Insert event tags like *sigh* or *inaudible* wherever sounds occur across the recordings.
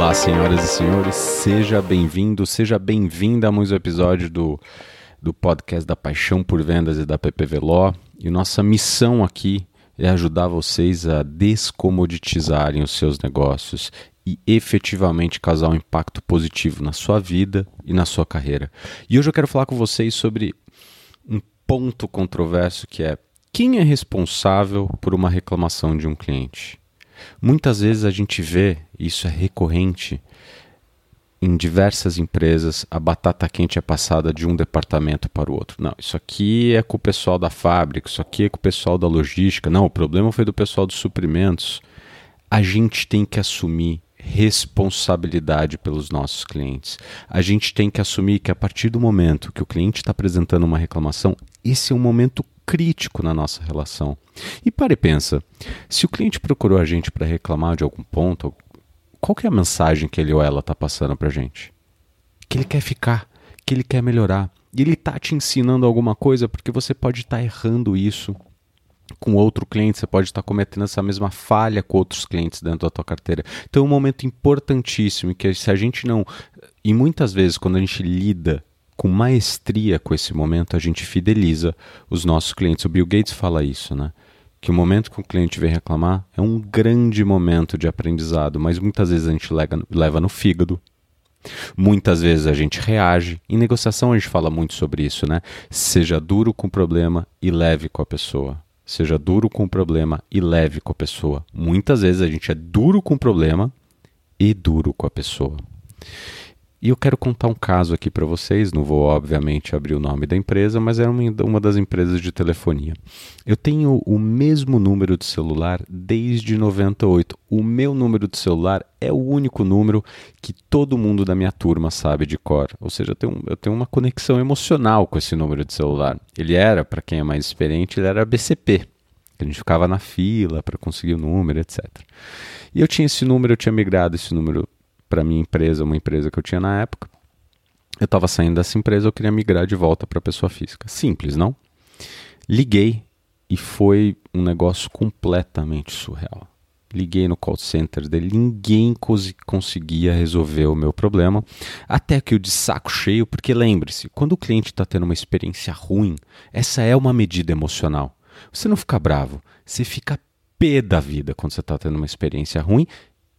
Olá, senhoras e senhores, seja bem-vindo, seja bem-vinda a mais um episódio do, do podcast da Paixão por Vendas e da PPV Law. E nossa missão aqui é ajudar vocês a descomoditizarem os seus negócios e efetivamente causar um impacto positivo na sua vida e na sua carreira. E hoje eu quero falar com vocês sobre um ponto controverso que é quem é responsável por uma reclamação de um cliente? Muitas vezes a gente vê, isso é recorrente, em diversas empresas, a batata quente é passada de um departamento para o outro. Não, isso aqui é com o pessoal da fábrica, isso aqui é com o pessoal da logística. Não, o problema foi do pessoal dos suprimentos. A gente tem que assumir responsabilidade pelos nossos clientes. A gente tem que assumir que a partir do momento que o cliente está apresentando uma reclamação, esse é um momento crítico na nossa relação. E pare e pensa, se o cliente procurou a gente para reclamar de algum ponto, qual é a mensagem que ele ou ela está passando para a gente? Que ele quer ficar, que ele quer melhorar. E ele está te ensinando alguma coisa porque você pode estar tá errando isso com outro cliente, você pode estar tá cometendo essa mesma falha com outros clientes dentro da tua carteira. Então é um momento importantíssimo que se a gente não e muitas vezes quando a gente lida com maestria com esse momento, a gente fideliza os nossos clientes. O Bill Gates fala isso, né? Que o momento que o cliente vem reclamar é um grande momento de aprendizado, mas muitas vezes a gente leva no fígado, Muitas vezes a gente reage. Em negociação a gente fala muito sobre isso, né? Seja duro com o problema e leve com a pessoa. Seja duro com o problema e leve com a pessoa. Muitas vezes a gente é duro com o problema e duro com a pessoa. E eu quero contar um caso aqui para vocês. Não vou, obviamente, abrir o nome da empresa, mas é uma, uma das empresas de telefonia. Eu tenho o mesmo número de celular desde 98. O meu número de celular é o único número que todo mundo da minha turma sabe de cor. Ou seja, eu tenho, eu tenho uma conexão emocional com esse número de celular. Ele era, para quem é mais experiente, ele era BCP. A gente ficava na fila para conseguir o número, etc. E eu tinha esse número, eu tinha migrado esse número para minha empresa, uma empresa que eu tinha na época. Eu estava saindo dessa empresa, eu queria migrar de volta para pessoa física. Simples, não? Liguei e foi um negócio completamente surreal. Liguei no call center dele, ninguém cons conseguia resolver o meu problema, até que eu de saco cheio, porque lembre-se, quando o cliente está tendo uma experiência ruim, essa é uma medida emocional. Você não fica bravo, você fica pé da vida quando você está tendo uma experiência ruim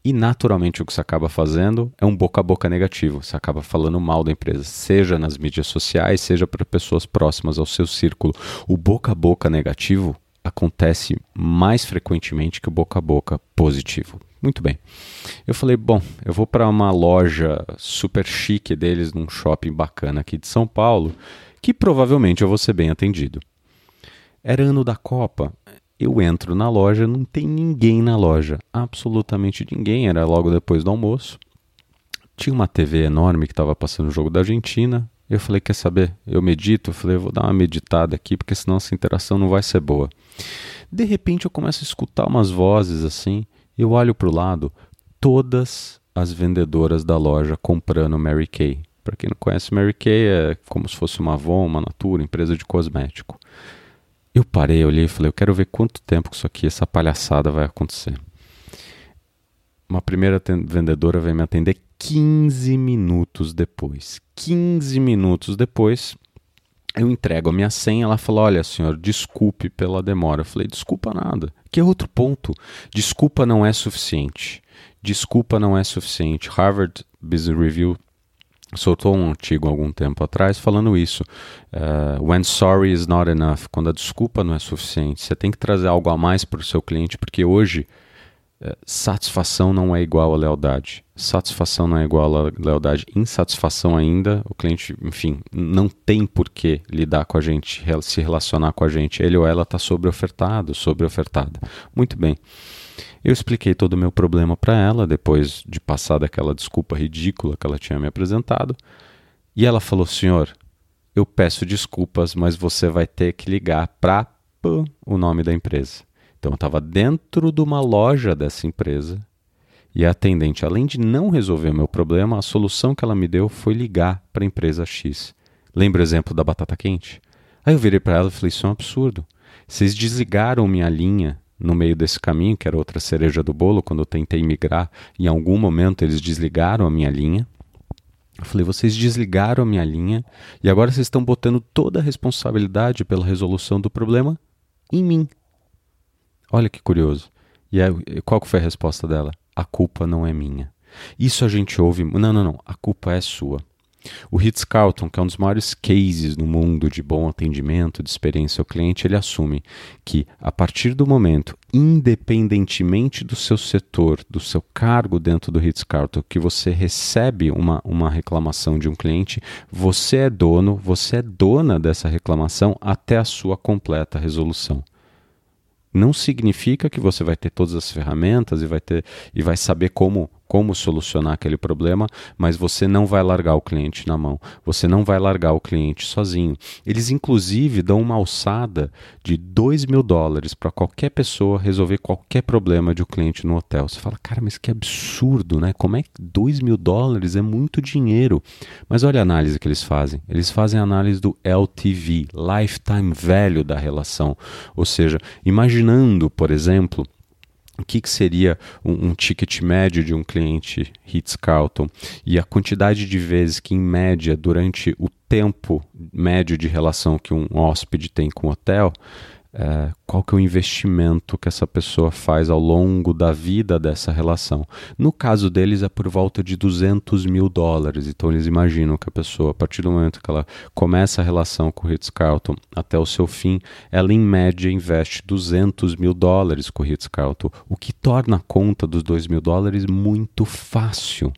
e naturalmente o que você acaba fazendo é um boca a boca negativo. Você acaba falando mal da empresa, seja nas mídias sociais, seja para pessoas próximas ao seu círculo. O boca a boca negativo acontece mais frequentemente que o boca a boca positivo. Muito bem. Eu falei, bom, eu vou para uma loja super chique deles num shopping bacana aqui de São Paulo, que provavelmente eu vou ser bem atendido. Era ano da Copa eu entro na loja, não tem ninguém na loja, absolutamente ninguém. Era logo depois do almoço. Tinha uma TV enorme que estava passando o jogo da Argentina. Eu falei: Quer saber? Eu medito. Eu falei: Vou dar uma meditada aqui, porque senão essa interação não vai ser boa. De repente eu começo a escutar umas vozes assim. Eu olho para o lado, todas as vendedoras da loja comprando Mary Kay. Para quem não conhece, Mary Kay é como se fosse uma Avon, uma Natura, empresa de cosmético. Eu parei, olhei e falei, eu quero ver quanto tempo que isso aqui, essa palhaçada vai acontecer. Uma primeira vendedora veio me atender 15 minutos depois. 15 minutos depois, eu entrego a minha senha, ela falou: "Olha, senhor, desculpe pela demora". Eu falei: "Desculpa nada". Que é outro ponto. Desculpa não é suficiente. Desculpa não é suficiente. Harvard Business Review soltou um artigo algum tempo atrás falando isso. Uh, when sorry is not enough, quando a desculpa não é suficiente, você tem que trazer algo a mais para o seu cliente, porque hoje uh, satisfação não é igual a lealdade. Satisfação não é igual a lealdade. Insatisfação ainda, o cliente, enfim, não tem por que lidar com a gente, se relacionar com a gente. Ele ou ela está sobre-ofertado, sobre-ofertada. Muito bem. Eu expliquei todo o meu problema para ela, depois de passar daquela desculpa ridícula que ela tinha me apresentado. E ela falou: Senhor, eu peço desculpas, mas você vai ter que ligar para o nome da empresa. Então eu estava dentro de uma loja dessa empresa e a atendente, além de não resolver o meu problema, a solução que ela me deu foi ligar para a empresa X. Lembra o exemplo da batata quente? Aí eu virei para ela e falei: Isso é um absurdo. Vocês desligaram minha linha no meio desse caminho, que era outra cereja do bolo, quando eu tentei migrar, em algum momento eles desligaram a minha linha. Eu falei, vocês desligaram a minha linha e agora vocês estão botando toda a responsabilidade pela resolução do problema em mim. Olha que curioso. E aí, qual foi a resposta dela? A culpa não é minha. Isso a gente ouve. Não, não, não. A culpa é sua. O Ritz-Carlton, que é um dos maiores cases no mundo de bom atendimento, de experiência ao cliente, ele assume que a partir do momento, independentemente do seu setor, do seu cargo dentro do Ritz-Carlton, que você recebe uma, uma reclamação de um cliente, você é dono, você é dona dessa reclamação até a sua completa resolução não significa que você vai ter todas as ferramentas e vai ter e vai saber como como solucionar aquele problema, mas você não vai largar o cliente na mão, você não vai largar o cliente sozinho. Eles, inclusive, dão uma alçada de 2 mil dólares para qualquer pessoa resolver qualquer problema de um cliente no hotel. Você fala, cara, mas que absurdo, né? Como é que 2 mil dólares é muito dinheiro? Mas olha a análise que eles fazem. Eles fazem a análise do LTV, Lifetime Value da relação. Ou seja, imaginando, por exemplo, o que, que seria um, um, ticket médio de um cliente Ritz-Carlton e a quantidade de vezes que, em média, durante o tempo médio de relação que um hóspede tem com o hotel, é, qual que é o investimento que essa pessoa faz ao longo da vida dessa relação. No caso deles é por volta de 200 mil dólares, então eles imaginam que a pessoa, a partir do momento que ela começa a relação com o Ritz-Carlton até o seu fim, ela em média investe 200 mil dólares com o Ritz-Carlton, o que torna a conta dos 2 mil dólares muito fácil.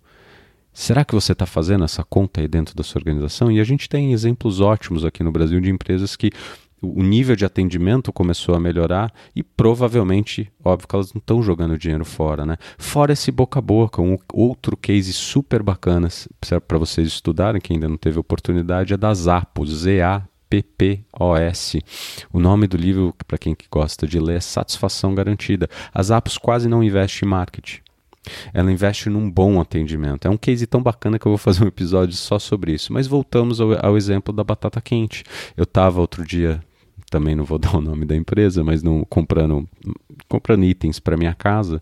Será que você está fazendo essa conta aí dentro da sua organização? E a gente tem exemplos ótimos aqui no Brasil de empresas que o nível de atendimento começou a melhorar e provavelmente, óbvio que elas não estão jogando dinheiro fora, né? Fora esse boca a boca, um outro case super bacana para vocês estudarem, quem ainda não teve oportunidade, é da Zappos, Z-A-P-P-O-S. O nome do livro, para quem gosta de ler, é Satisfação Garantida. A Zappos quase não investe em marketing. Ela investe num bom atendimento. É um case tão bacana que eu vou fazer um episódio só sobre isso. Mas voltamos ao, ao exemplo da batata quente. Eu estava outro dia também não vou *laughs* dar o nome da empresa, mas não comprando comprando itens para minha casa.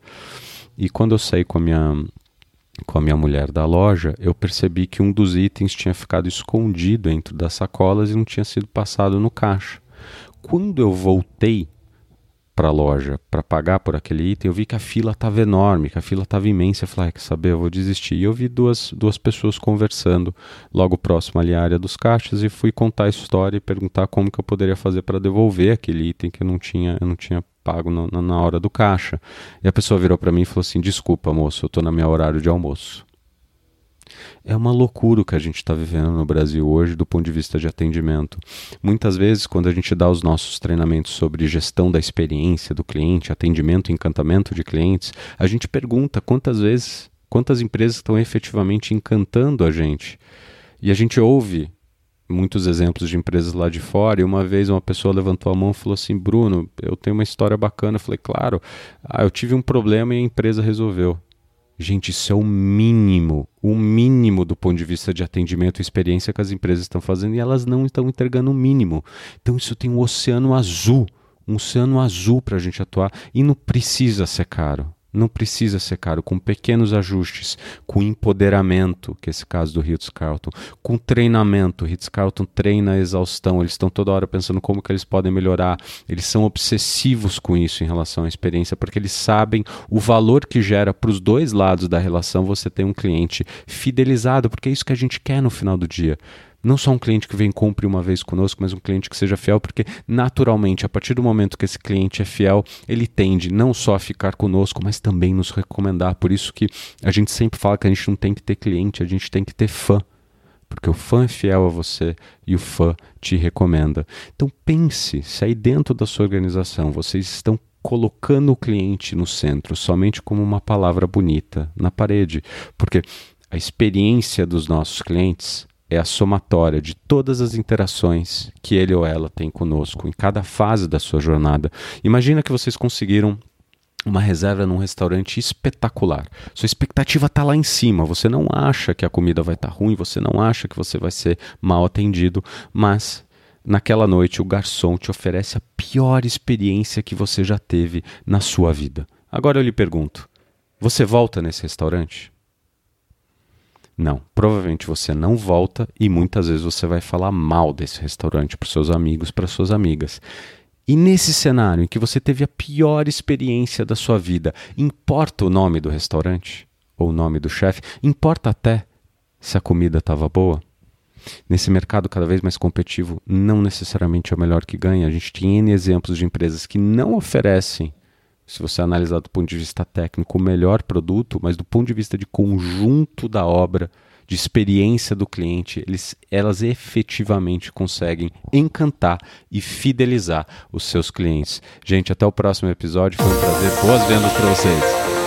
E quando eu saí com a minha com a minha mulher da loja, eu percebi que um dos itens tinha ficado escondido dentro das sacolas e não tinha sido passado no caixa. Quando eu voltei para a loja para pagar por aquele item, eu vi que a fila estava enorme, que a fila estava imensa. Eu falei, ah, quer saber, eu vou desistir. E eu vi duas, duas pessoas conversando logo próximo ali à área dos caixas e fui contar a história e perguntar como que eu poderia fazer para devolver aquele item que eu não tinha, eu não tinha pago no, na hora do caixa. E a pessoa virou para mim e falou assim: desculpa, moço, eu estou no meu horário de almoço. É uma loucura o que a gente está vivendo no Brasil hoje do ponto de vista de atendimento. Muitas vezes, quando a gente dá os nossos treinamentos sobre gestão da experiência do cliente, atendimento e encantamento de clientes, a gente pergunta quantas vezes, quantas empresas estão efetivamente encantando a gente. E a gente ouve muitos exemplos de empresas lá de fora, e uma vez uma pessoa levantou a mão e falou assim: Bruno, eu tenho uma história bacana. Eu falei, claro, ah, eu tive um problema e a empresa resolveu. Gente, isso é o mínimo, o mínimo do ponto de vista de atendimento e experiência que as empresas estão fazendo e elas não estão entregando o mínimo. Então isso tem um oceano azul, um oceano azul para a gente atuar e não precisa ser caro. Não precisa ser caro, com pequenos ajustes, com empoderamento, que é esse caso do Ritz-Carlton, com treinamento. O Ritz-Carlton treina a exaustão, eles estão toda hora pensando como que eles podem melhorar. Eles são obsessivos com isso em relação à experiência, porque eles sabem o valor que gera para os dois lados da relação você ter um cliente fidelizado, porque é isso que a gente quer no final do dia. Não só um cliente que vem compre uma vez conosco, mas um cliente que seja fiel, porque naturalmente, a partir do momento que esse cliente é fiel, ele tende não só a ficar conosco, mas também nos recomendar. Por isso que a gente sempre fala que a gente não tem que ter cliente, a gente tem que ter fã porque o fã é fiel a você e o fã te recomenda. Então pense se aí dentro da sua organização vocês estão colocando o cliente no centro somente como uma palavra bonita na parede, porque a experiência dos nossos clientes é a somatória de todas as interações que ele ou ela tem conosco em cada fase da sua jornada. Imagina que vocês conseguiram uma reserva num restaurante espetacular. Sua expectativa está lá em cima. Você não acha que a comida vai estar tá ruim, você não acha que você vai ser mal atendido, mas naquela noite o garçom te oferece a pior experiência que você já teve na sua vida. Agora eu lhe pergunto: você volta nesse restaurante? Não, provavelmente você não volta e muitas vezes você vai falar mal desse restaurante para seus amigos, para suas amigas. E nesse cenário em que você teve a pior experiência da sua vida, importa o nome do restaurante ou o nome do chefe? Importa até se a comida estava boa? Nesse mercado cada vez mais competitivo, não necessariamente é o melhor que ganha. A gente tem N exemplos de empresas que não oferecem, se você analisar do ponto de vista técnico, o melhor produto, mas do ponto de vista de conjunto da obra, de experiência do cliente, eles, elas efetivamente conseguem encantar e fidelizar os seus clientes. Gente, até o próximo episódio. Foi um prazer. Boas vendas para vocês.